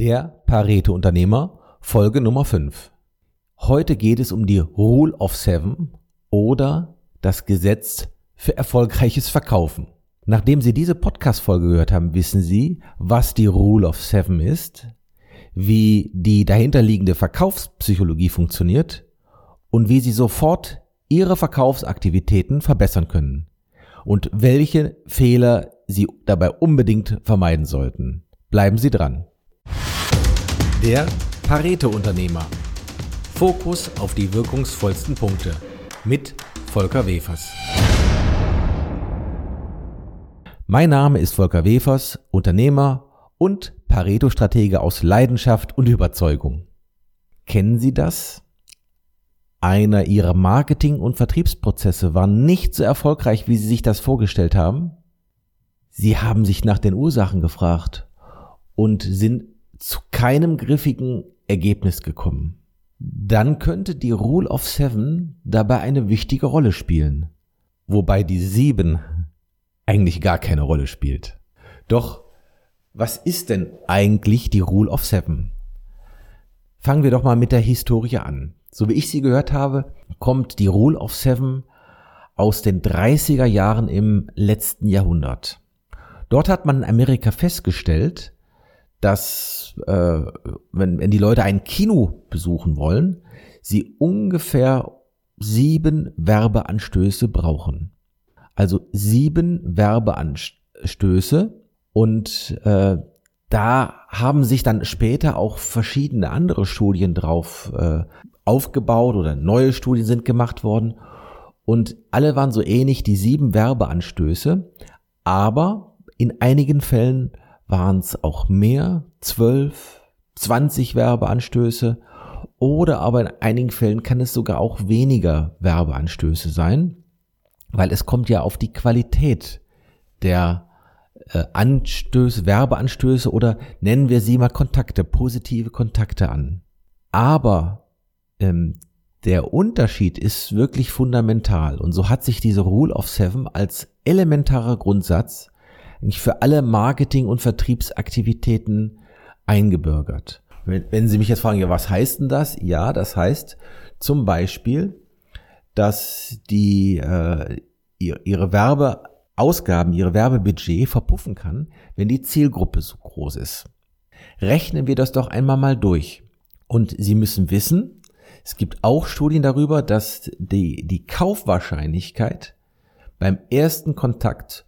Der Pareto-Unternehmer, Folge Nummer 5. Heute geht es um die Rule of Seven oder das Gesetz für erfolgreiches Verkaufen. Nachdem Sie diese Podcast-Folge gehört haben, wissen Sie, was die Rule of Seven ist, wie die dahinterliegende Verkaufspsychologie funktioniert und wie Sie sofort Ihre Verkaufsaktivitäten verbessern können und welche Fehler Sie dabei unbedingt vermeiden sollten. Bleiben Sie dran. Der Pareto-Unternehmer. Fokus auf die wirkungsvollsten Punkte. Mit Volker Wefers. Mein Name ist Volker Wefers, Unternehmer und Pareto-Stratege aus Leidenschaft und Überzeugung. Kennen Sie das? Einer Ihrer Marketing- und Vertriebsprozesse war nicht so erfolgreich, wie Sie sich das vorgestellt haben? Sie haben sich nach den Ursachen gefragt und sind zu keinem griffigen Ergebnis gekommen. Dann könnte die Rule of Seven dabei eine wichtige Rolle spielen. Wobei die Sieben eigentlich gar keine Rolle spielt. Doch was ist denn eigentlich die Rule of Seven? Fangen wir doch mal mit der Historie an. So wie ich sie gehört habe, kommt die Rule of Seven aus den 30er Jahren im letzten Jahrhundert. Dort hat man in Amerika festgestellt, dass äh, wenn, wenn die Leute ein Kino besuchen wollen, sie ungefähr sieben Werbeanstöße brauchen. Also sieben Werbeanstöße und äh, da haben sich dann später auch verschiedene andere Studien drauf äh, aufgebaut oder neue Studien sind gemacht worden und alle waren so ähnlich, die sieben Werbeanstöße, aber in einigen Fällen waren es auch mehr, zwölf, zwanzig Werbeanstöße oder aber in einigen Fällen kann es sogar auch weniger Werbeanstöße sein, weil es kommt ja auf die Qualität der äh, Anstöße, Werbeanstöße oder nennen wir sie mal Kontakte, positive Kontakte an. Aber ähm, der Unterschied ist wirklich fundamental und so hat sich diese Rule of Seven als elementarer Grundsatz nicht für alle Marketing- und Vertriebsaktivitäten eingebürgert. Wenn, wenn Sie mich jetzt fragen, ja, was heißt denn das? Ja, das heißt zum Beispiel, dass die äh, ihre Werbeausgaben, ihre Werbebudget verpuffen kann, wenn die Zielgruppe so groß ist. Rechnen wir das doch einmal mal durch. Und Sie müssen wissen, es gibt auch Studien darüber, dass die, die Kaufwahrscheinlichkeit beim ersten Kontakt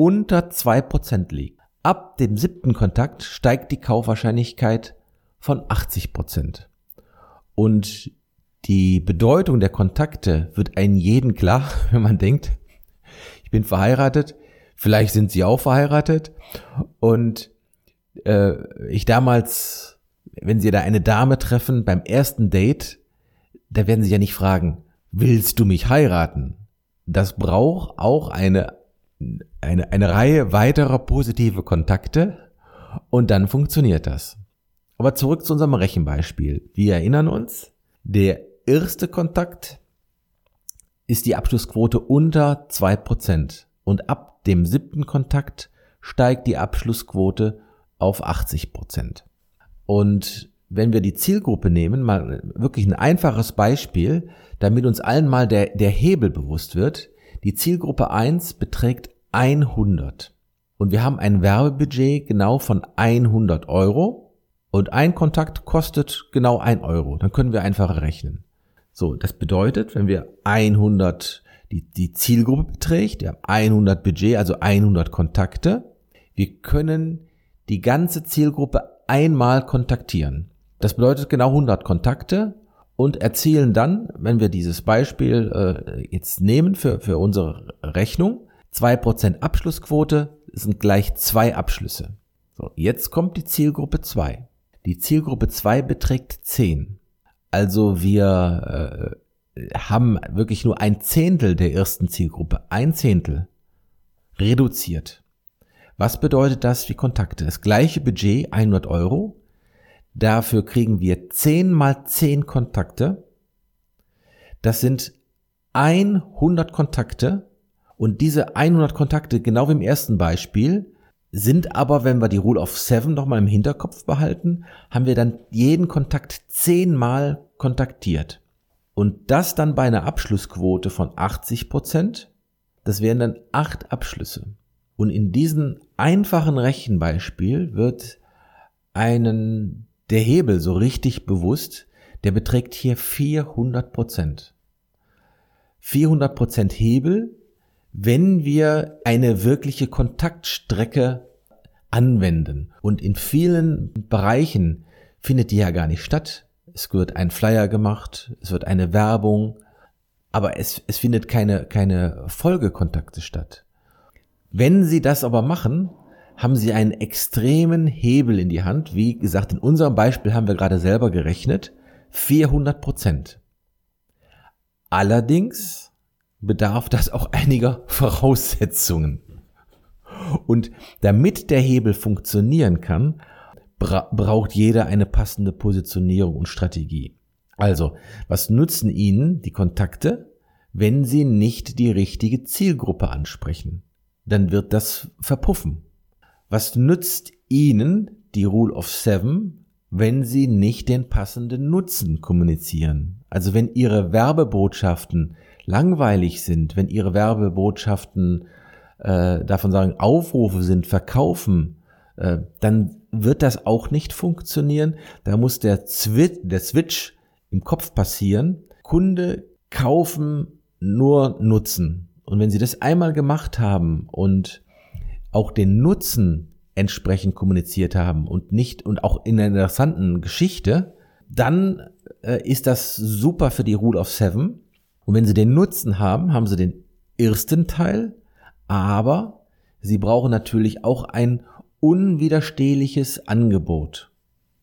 unter zwei Prozent liegt. Ab dem siebten Kontakt steigt die Kaufwahrscheinlichkeit von 80%. Prozent. Und die Bedeutung der Kontakte wird einem jeden klar, wenn man denkt, ich bin verheiratet, vielleicht sind Sie auch verheiratet und äh, ich damals, wenn Sie da eine Dame treffen beim ersten Date, da werden Sie ja nicht fragen, willst du mich heiraten? Das braucht auch eine eine, eine Reihe weiterer positive Kontakte und dann funktioniert das. Aber zurück zu unserem Rechenbeispiel. Wir erinnern uns, der erste Kontakt ist die Abschlussquote unter zwei Prozent und ab dem siebten Kontakt steigt die Abschlussquote auf 80%. Prozent. Und wenn wir die Zielgruppe nehmen, mal wirklich ein einfaches Beispiel, damit uns allen mal der, der Hebel bewusst wird, die Zielgruppe 1 beträgt 100. Und wir haben ein Werbebudget genau von 100 Euro und ein Kontakt kostet genau 1 Euro. Dann können wir einfach rechnen. So, das bedeutet, wenn wir 100 die, die Zielgruppe beträgt, wir haben 100 Budget, also 100 Kontakte, wir können die ganze Zielgruppe einmal kontaktieren. Das bedeutet genau 100 Kontakte und erzielen dann, wenn wir dieses Beispiel äh, jetzt nehmen für, für unsere Rechnung, 2% Abschlussquote sind gleich zwei Abschlüsse. So, jetzt kommt die Zielgruppe 2. Die Zielgruppe 2 beträgt 10. Also wir äh, haben wirklich nur ein Zehntel der ersten Zielgruppe, ein Zehntel reduziert. Was bedeutet das für Kontakte? Das gleiche Budget, 100 Euro. Dafür kriegen wir 10 mal 10 Kontakte. Das sind 100 Kontakte und diese 100 Kontakte, genau wie im ersten Beispiel, sind aber, wenn wir die Rule of Seven nochmal im Hinterkopf behalten, haben wir dann jeden Kontakt zehnmal kontaktiert. Und das dann bei einer Abschlussquote von 80 Prozent, das wären dann acht Abschlüsse. Und in diesem einfachen Rechenbeispiel wird einen der Hebel so richtig bewusst, der beträgt hier 400 Prozent. 400 Prozent Hebel wenn wir eine wirkliche Kontaktstrecke anwenden. Und in vielen Bereichen findet die ja gar nicht statt. Es wird ein Flyer gemacht, es wird eine Werbung, aber es, es findet keine, keine Folgekontakte statt. Wenn Sie das aber machen, haben Sie einen extremen Hebel in die Hand. Wie gesagt, in unserem Beispiel haben wir gerade selber gerechnet. 400 Prozent. Allerdings bedarf das auch einiger Voraussetzungen. Und damit der Hebel funktionieren kann, bra braucht jeder eine passende Positionierung und Strategie. Also, was nutzen Ihnen die Kontakte, wenn Sie nicht die richtige Zielgruppe ansprechen? Dann wird das verpuffen. Was nützt Ihnen die Rule of Seven, wenn Sie nicht den passenden Nutzen kommunizieren? Also wenn Ihre Werbebotschaften langweilig sind, wenn ihre Werbebotschaften äh, davon sagen, Aufrufe sind, verkaufen, äh, dann wird das auch nicht funktionieren. Da muss der, Zwi der Switch im Kopf passieren. Kunde kaufen nur Nutzen. Und wenn Sie das einmal gemacht haben und auch den Nutzen entsprechend kommuniziert haben und nicht und auch in einer interessanten Geschichte, dann äh, ist das super für die Rule of Seven. Und wenn Sie den Nutzen haben, haben Sie den ersten Teil, aber Sie brauchen natürlich auch ein unwiderstehliches Angebot.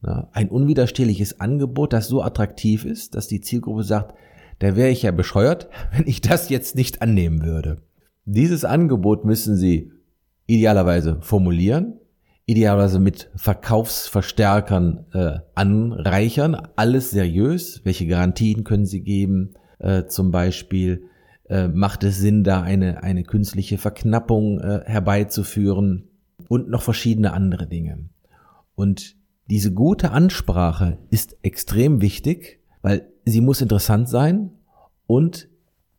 Ja, ein unwiderstehliches Angebot, das so attraktiv ist, dass die Zielgruppe sagt, da wäre ich ja bescheuert, wenn ich das jetzt nicht annehmen würde. Dieses Angebot müssen Sie idealerweise formulieren, idealerweise mit Verkaufsverstärkern äh, anreichern, alles seriös. Welche Garantien können Sie geben? äh, zum Beispiel, äh, macht es Sinn, da eine, eine künstliche Verknappung äh, herbeizuführen und noch verschiedene andere Dinge. Und diese gute Ansprache ist extrem wichtig, weil sie muss interessant sein und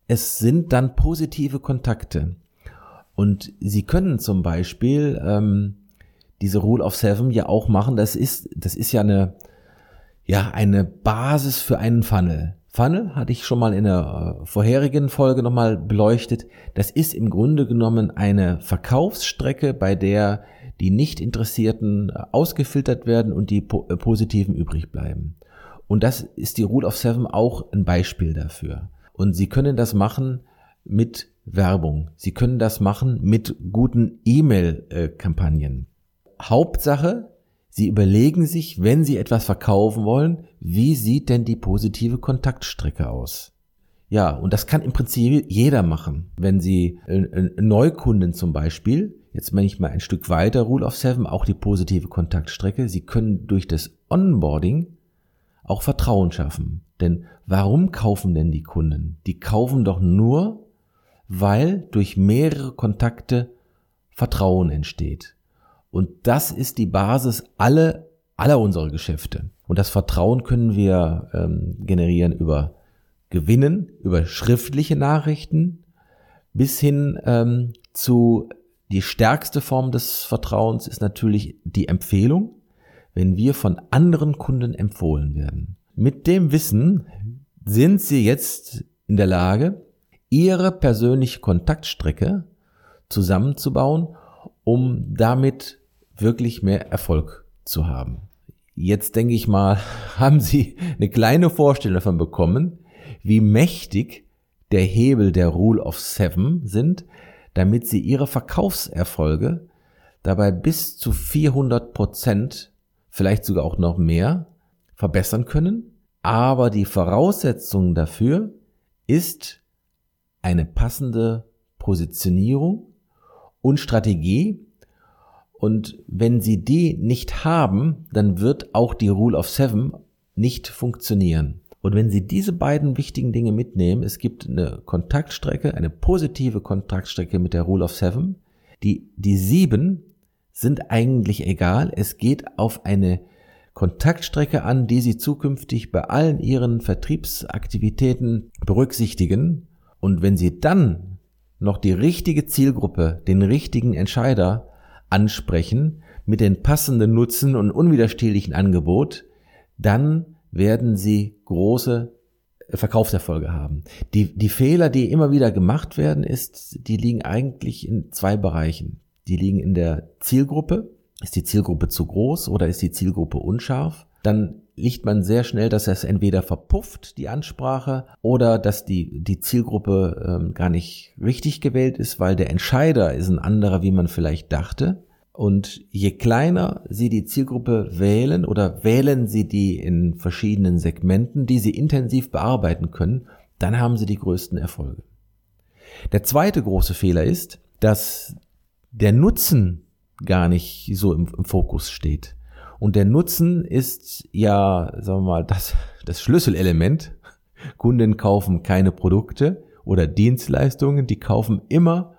es sind dann positive Kontakte. Und Sie können zum Beispiel ähm, diese Rule of Seven ja auch machen. Das ist, das ist ja eine, ja, eine Basis für einen Funnel. Funnel hatte ich schon mal in der äh, vorherigen Folge nochmal beleuchtet. Das ist im Grunde genommen eine Verkaufsstrecke, bei der die nicht Interessierten äh, ausgefiltert werden und die äh, Positiven übrig bleiben. Und das ist die Rule of Seven auch ein Beispiel dafür. Und Sie können das machen mit Werbung. Sie können das machen mit guten E-Mail-Kampagnen. Hauptsache, Sie überlegen sich, wenn Sie etwas verkaufen wollen, wie sieht denn die positive Kontaktstrecke aus? Ja, und das kann im Prinzip jeder machen. Wenn Sie äh, äh, Neukunden zum Beispiel, jetzt meine ich mal ein Stück weiter, Rule of Seven, auch die positive Kontaktstrecke, Sie können durch das Onboarding auch Vertrauen schaffen. Denn warum kaufen denn die Kunden? Die kaufen doch nur, weil durch mehrere Kontakte Vertrauen entsteht. Und das ist die Basis aller, aller unserer Geschäfte. Und das Vertrauen können wir ähm, generieren über Gewinnen, über schriftliche Nachrichten, bis hin ähm, zu die stärkste Form des Vertrauens ist natürlich die Empfehlung, wenn wir von anderen Kunden empfohlen werden. Mit dem Wissen sind Sie jetzt in der Lage, Ihre persönliche Kontaktstrecke zusammenzubauen, um damit wirklich mehr Erfolg zu haben. Jetzt denke ich mal, haben Sie eine kleine Vorstellung davon bekommen, wie mächtig der Hebel der Rule of Seven sind, damit Sie Ihre Verkaufserfolge dabei bis zu 400 Prozent, vielleicht sogar auch noch mehr, verbessern können. Aber die Voraussetzung dafür ist eine passende Positionierung und Strategie, und wenn Sie die nicht haben, dann wird auch die Rule of Seven nicht funktionieren. Und wenn Sie diese beiden wichtigen Dinge mitnehmen, es gibt eine Kontaktstrecke, eine positive Kontaktstrecke mit der Rule of Seven, die, die sieben sind eigentlich egal. Es geht auf eine Kontaktstrecke an, die Sie zukünftig bei allen Ihren Vertriebsaktivitäten berücksichtigen. Und wenn Sie dann noch die richtige Zielgruppe, den richtigen Entscheider ansprechen mit den passenden Nutzen und unwiderstehlichen Angebot, dann werden Sie große Verkaufserfolge haben. Die, die Fehler, die immer wieder gemacht werden, ist, die liegen eigentlich in zwei Bereichen. Die liegen in der Zielgruppe. Ist die Zielgruppe zu groß oder ist die Zielgruppe unscharf? Dann liegt man sehr schnell, dass es entweder verpufft, die Ansprache, oder dass die, die Zielgruppe ähm, gar nicht richtig gewählt ist, weil der Entscheider ist ein anderer, wie man vielleicht dachte. Und je kleiner Sie die Zielgruppe wählen oder wählen Sie die in verschiedenen Segmenten, die Sie intensiv bearbeiten können, dann haben Sie die größten Erfolge. Der zweite große Fehler ist, dass der Nutzen gar nicht so im, im Fokus steht. Und der Nutzen ist ja, sagen wir mal, das, das Schlüsselelement. Kunden kaufen keine Produkte oder Dienstleistungen, die kaufen immer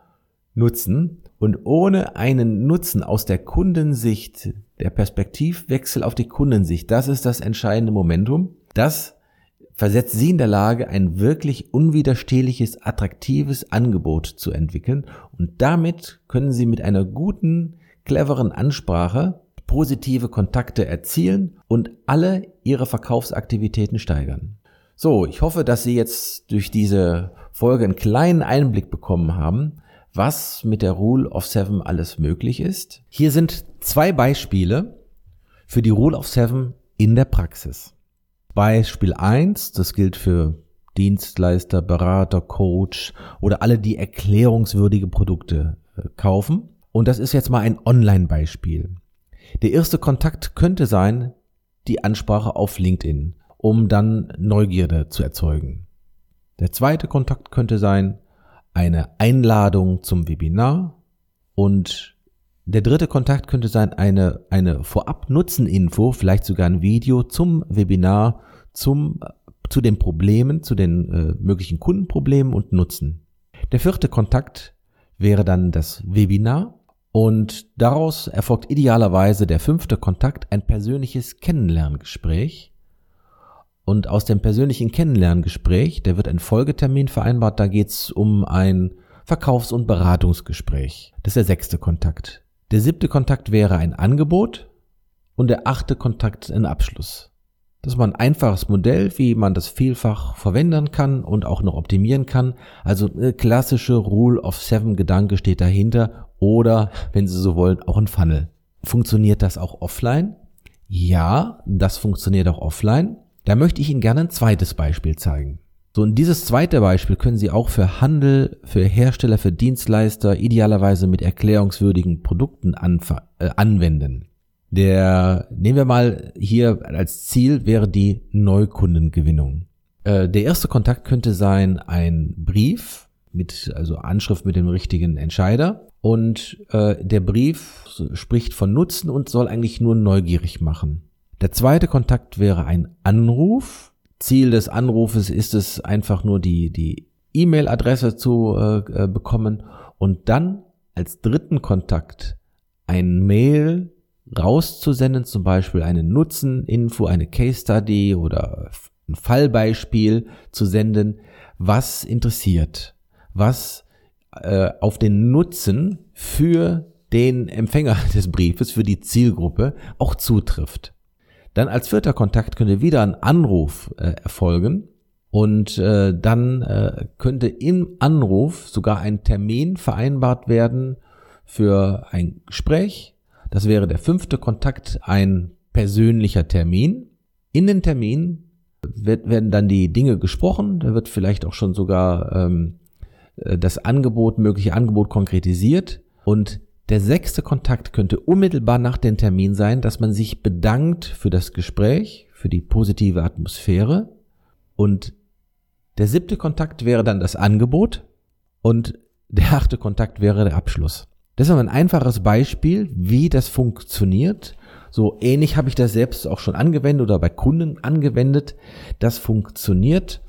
Nutzen. Und ohne einen Nutzen aus der Kundensicht, der Perspektivwechsel auf die Kundensicht, das ist das entscheidende Momentum, das versetzt Sie in der Lage, ein wirklich unwiderstehliches, attraktives Angebot zu entwickeln. Und damit können Sie mit einer guten, cleveren Ansprache positive Kontakte erzielen und alle Ihre Verkaufsaktivitäten steigern. So, ich hoffe, dass Sie jetzt durch diese Folge einen kleinen Einblick bekommen haben, was mit der Rule of Seven alles möglich ist. Hier sind zwei Beispiele für die Rule of Seven in der Praxis. Beispiel eins, das gilt für Dienstleister, Berater, Coach oder alle, die erklärungswürdige Produkte äh, kaufen. Und das ist jetzt mal ein Online-Beispiel. Der erste Kontakt könnte sein, die Ansprache auf LinkedIn, um dann Neugierde zu erzeugen. Der zweite Kontakt könnte sein, eine Einladung zum Webinar und der dritte Kontakt könnte sein eine, eine Vorab-Nutzen-Info, vielleicht sogar ein Video zum Webinar, zum, zu den Problemen, zu den äh, möglichen Kundenproblemen und Nutzen. Der vierte Kontakt wäre dann das Webinar und daraus erfolgt idealerweise der fünfte Kontakt, ein persönliches Kennenlerngespräch, und aus dem persönlichen Kennenlerngespräch, der wird ein Folgetermin vereinbart, da geht's um ein Verkaufs- und Beratungsgespräch. Das ist der sechste Kontakt. Der siebte Kontakt wäre ein Angebot und der achte Kontakt ein Abschluss. Das mal ein einfaches Modell, wie man das vielfach verwenden kann und auch noch optimieren kann. Also eine klassische Rule of Seven Gedanke steht dahinter oder, wenn Sie so wollen, auch ein Funnel. Funktioniert das auch offline? Ja, das funktioniert auch offline. Da möchte ich Ihnen gerne ein zweites Beispiel zeigen. So, und dieses zweite Beispiel können Sie auch für Handel, für Hersteller, für Dienstleister, idealerweise mit erklärungswürdigen Produkten äh, anwenden. Der, nehmen wir mal hier als Ziel wäre die Neukundengewinnung. Äh, der erste Kontakt könnte sein ein Brief mit, also Anschrift mit dem richtigen Entscheider. Und äh, der Brief spricht von Nutzen und soll eigentlich nur neugierig machen. Der zweite Kontakt wäre ein Anruf. Ziel des Anrufes ist es einfach nur die, die E-Mail-Adresse zu äh, äh, bekommen und dann als dritten Kontakt ein Mail rauszusenden, zum Beispiel eine Nutzen-Info, eine Case Study oder ein Fallbeispiel zu senden, was interessiert, was äh, auf den Nutzen für den Empfänger des Briefes, für die Zielgruppe auch zutrifft. Dann als vierter Kontakt könnte wieder ein Anruf äh, erfolgen und äh, dann äh, könnte im Anruf sogar ein Termin vereinbart werden für ein Gespräch. Das wäre der fünfte Kontakt, ein persönlicher Termin. In den Termin wird, werden dann die Dinge gesprochen, da wird vielleicht auch schon sogar ähm, äh, das Angebot, mögliche Angebot konkretisiert und der sechste Kontakt könnte unmittelbar nach dem Termin sein, dass man sich bedankt für das Gespräch, für die positive Atmosphäre. Und der siebte Kontakt wäre dann das Angebot und der achte Kontakt wäre der Abschluss. Das ist aber ein einfaches Beispiel, wie das funktioniert. So ähnlich habe ich das selbst auch schon angewendet oder bei Kunden angewendet. Das funktioniert.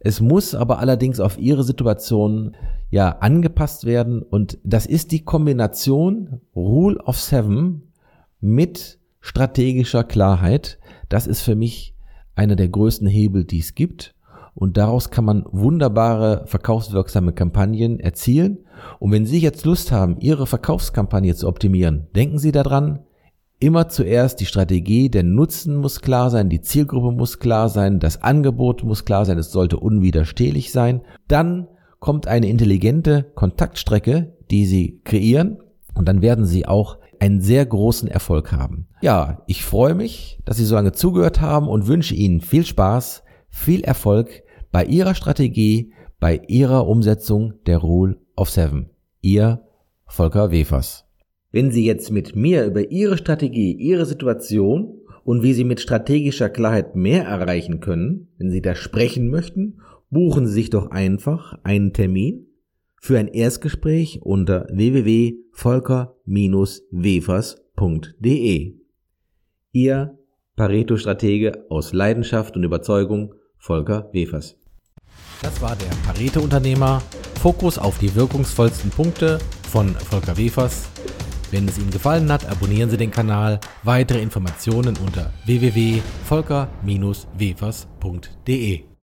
Es muss aber allerdings auf Ihre Situation ja angepasst werden und das ist die Kombination Rule of Seven mit strategischer Klarheit. Das ist für mich einer der größten Hebel, die es gibt und daraus kann man wunderbare verkaufswirksame Kampagnen erzielen. Und wenn Sie jetzt Lust haben, Ihre Verkaufskampagne zu optimieren, denken Sie daran, immer zuerst die Strategie, der Nutzen muss klar sein, die Zielgruppe muss klar sein, das Angebot muss klar sein, es sollte unwiderstehlich sein. Dann kommt eine intelligente Kontaktstrecke, die Sie kreieren und dann werden Sie auch einen sehr großen Erfolg haben. Ja, ich freue mich, dass Sie so lange zugehört haben und wünsche Ihnen viel Spaß, viel Erfolg bei Ihrer Strategie, bei Ihrer Umsetzung der Rule of Seven. Ihr Volker Wefers. Wenn Sie jetzt mit mir über Ihre Strategie, Ihre Situation und wie Sie mit strategischer Klarheit mehr erreichen können, wenn Sie da sprechen möchten, buchen Sie sich doch einfach einen Termin für ein Erstgespräch unter www.volker-wefers.de. Ihr Pareto-Stratege aus Leidenschaft und Überzeugung, Volker Wefers. Das war der Pareto-Unternehmer. Fokus auf die wirkungsvollsten Punkte von Volker Wefers. Wenn es Ihnen gefallen hat, abonnieren Sie den Kanal. Weitere Informationen unter www.volker-wefers.de.